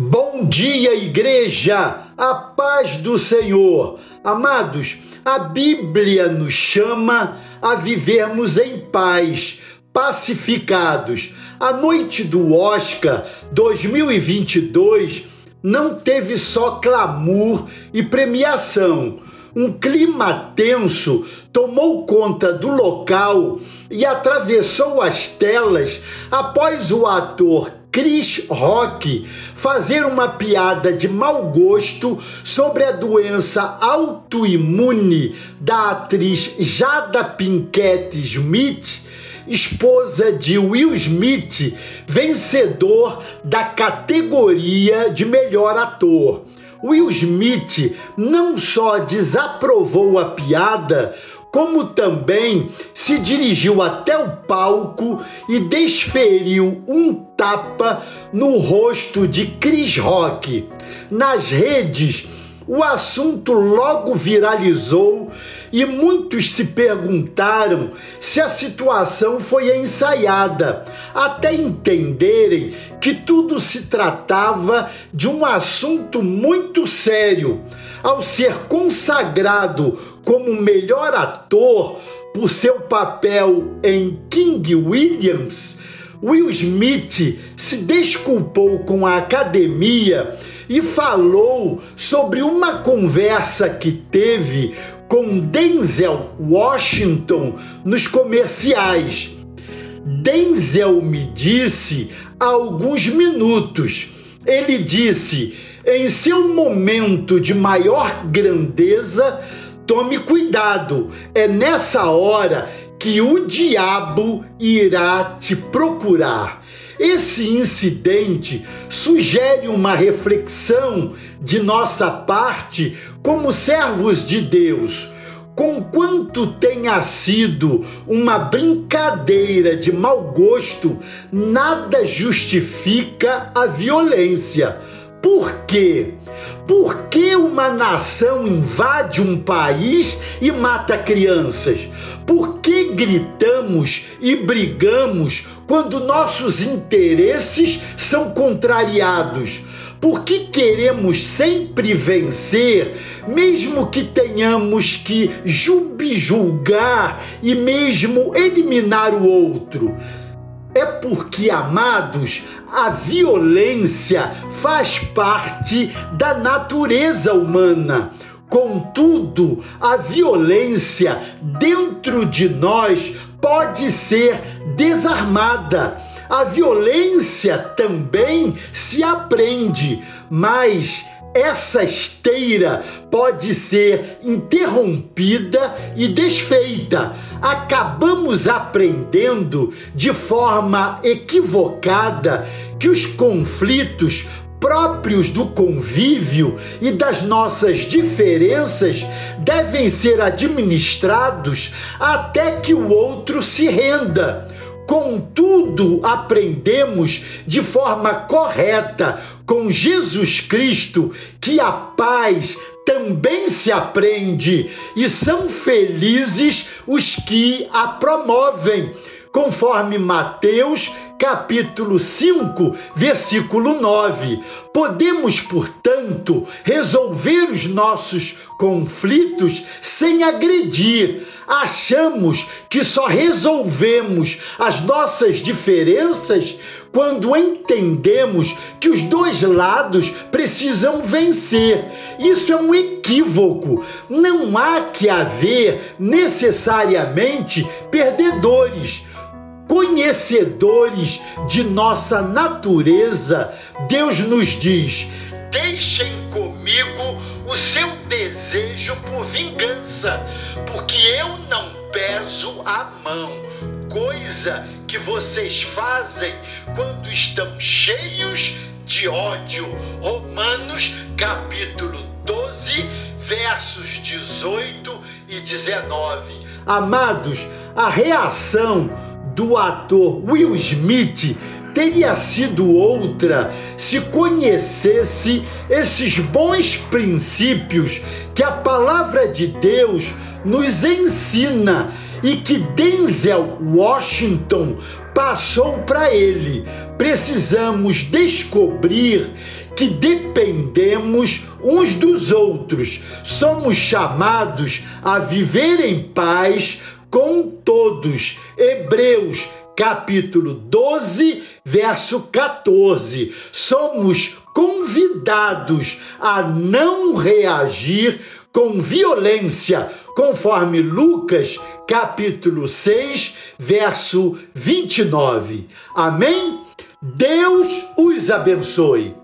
Bom dia, igreja! A paz do Senhor! Amados, a Bíblia nos chama a vivermos em paz, pacificados. A noite do Oscar 2022 não teve só clamor e premiação. Um clima tenso tomou conta do local e atravessou as telas após o ator Chris Rock fazer uma piada de mau gosto sobre a doença autoimune da atriz Jada Pinkett Smith, esposa de Will Smith, vencedor da categoria de melhor ator. Will Smith não só desaprovou a piada, como também se dirigiu até o palco e desferiu um tapa no rosto de Chris Rock. Nas redes, o assunto logo viralizou e muitos se perguntaram se a situação foi ensaiada, até entenderem que tudo se tratava de um assunto muito sério. Ao ser consagrado como melhor ator por seu papel em King Williams, Will Smith se desculpou com a academia e falou sobre uma conversa que teve com Denzel Washington nos comerciais. Denzel me disse há alguns minutos. Ele disse: em seu momento de maior grandeza, tome cuidado, é nessa hora que o diabo irá te procurar. Esse incidente sugere uma reflexão de nossa parte como servos de Deus. Conquanto tenha sido uma brincadeira de mau gosto, nada justifica a violência. Por quê? Por que uma nação invade um país e mata crianças? Por que gritamos e brigamos quando nossos interesses são contrariados? Por que queremos sempre vencer, mesmo que tenhamos que julgar e mesmo eliminar o outro? É porque, amados, a violência faz parte da natureza humana. Contudo, a violência dentro de nós pode ser desarmada. A violência também se aprende, mas essa esteira pode ser interrompida e desfeita. Acabamos aprendendo de forma equivocada que os conflitos próprios do convívio e das nossas diferenças devem ser administrados até que o outro se renda. Contudo, aprendemos de forma correta com Jesus Cristo que a paz também se aprende e são felizes os que a promovem conforme Mateus capítulo 5, versículo 9. Podemos, portanto, resolver os nossos conflitos sem agredir. Achamos que só resolvemos as nossas diferenças quando entendemos que os dois lados precisam vencer. Isso é um equívoco. Não há que haver necessariamente perdedores conhecedores de nossa natureza, Deus nos diz: deixem comigo o seu desejo por vingança, porque eu não peso a mão, coisa que vocês fazem quando estão cheios de ódio. Romanos capítulo 12, versos 18 e 19. Amados, a reação do ator Will Smith teria sido outra se conhecesse esses bons princípios que a palavra de Deus nos ensina e que Denzel Washington passou para ele. Precisamos descobrir que dependemos uns dos outros. Somos chamados a viver em paz com todos. Hebreus capítulo 12, verso 14. Somos convidados a não reagir com violência, conforme Lucas capítulo 6, verso 29. Amém? Deus os abençoe.